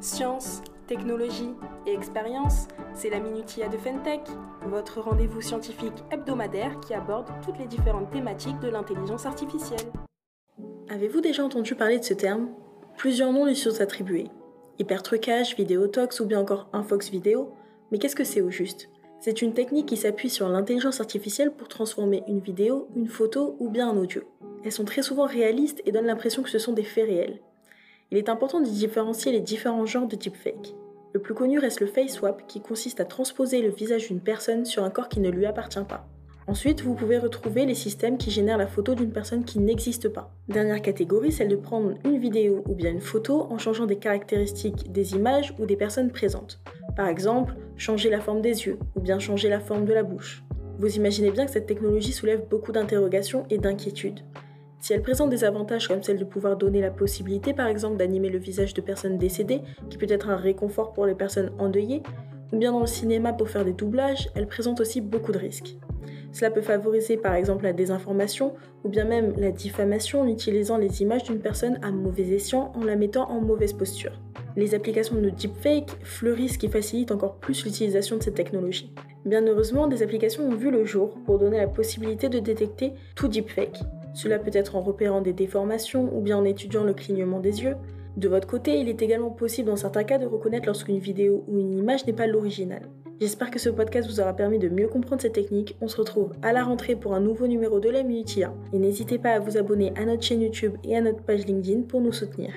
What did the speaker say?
Science, technologie et expérience, c'est la Minutia de Fentech, votre rendez-vous scientifique hebdomadaire qui aborde toutes les différentes thématiques de l'intelligence artificielle. Avez-vous déjà entendu parler de ce terme? Plusieurs noms lui sont attribués. Hypertrucage, vidéotox ou bien encore infox vidéo. Mais qu'est-ce que c'est au juste? C'est une technique qui s'appuie sur l'intelligence artificielle pour transformer une vidéo, une photo ou bien un audio. Elles sont très souvent réalistes et donnent l'impression que ce sont des faits réels. Il est important de différencier les différents genres de deepfake. Le plus connu reste le face swap qui consiste à transposer le visage d'une personne sur un corps qui ne lui appartient pas. Ensuite, vous pouvez retrouver les systèmes qui génèrent la photo d'une personne qui n'existe pas. Dernière catégorie, celle de prendre une vidéo ou bien une photo en changeant des caractéristiques des images ou des personnes présentes. Par exemple, changer la forme des yeux ou bien changer la forme de la bouche. Vous imaginez bien que cette technologie soulève beaucoup d'interrogations et d'inquiétudes. Si elle présente des avantages comme celle de pouvoir donner la possibilité par exemple d'animer le visage de personnes décédées, qui peut être un réconfort pour les personnes endeuillées, ou bien dans le cinéma pour faire des doublages, elle présente aussi beaucoup de risques. Cela peut favoriser par exemple la désinformation ou bien même la diffamation en utilisant les images d'une personne à mauvais escient en la mettant en mauvaise posture. Les applications de deepfake fleurissent qui facilitent encore plus l'utilisation de cette technologie. Bien heureusement, des applications ont vu le jour pour donner la possibilité de détecter tout deepfake, cela peut être en repérant des déformations ou bien en étudiant le clignement des yeux. De votre côté, il est également possible dans certains cas de reconnaître lorsqu'une vidéo ou une image n'est pas l'original. J'espère que ce podcast vous aura permis de mieux comprendre cette technique. On se retrouve à la rentrée pour un nouveau numéro de la Minutia. Et n'hésitez pas à vous abonner à notre chaîne YouTube et à notre page LinkedIn pour nous soutenir.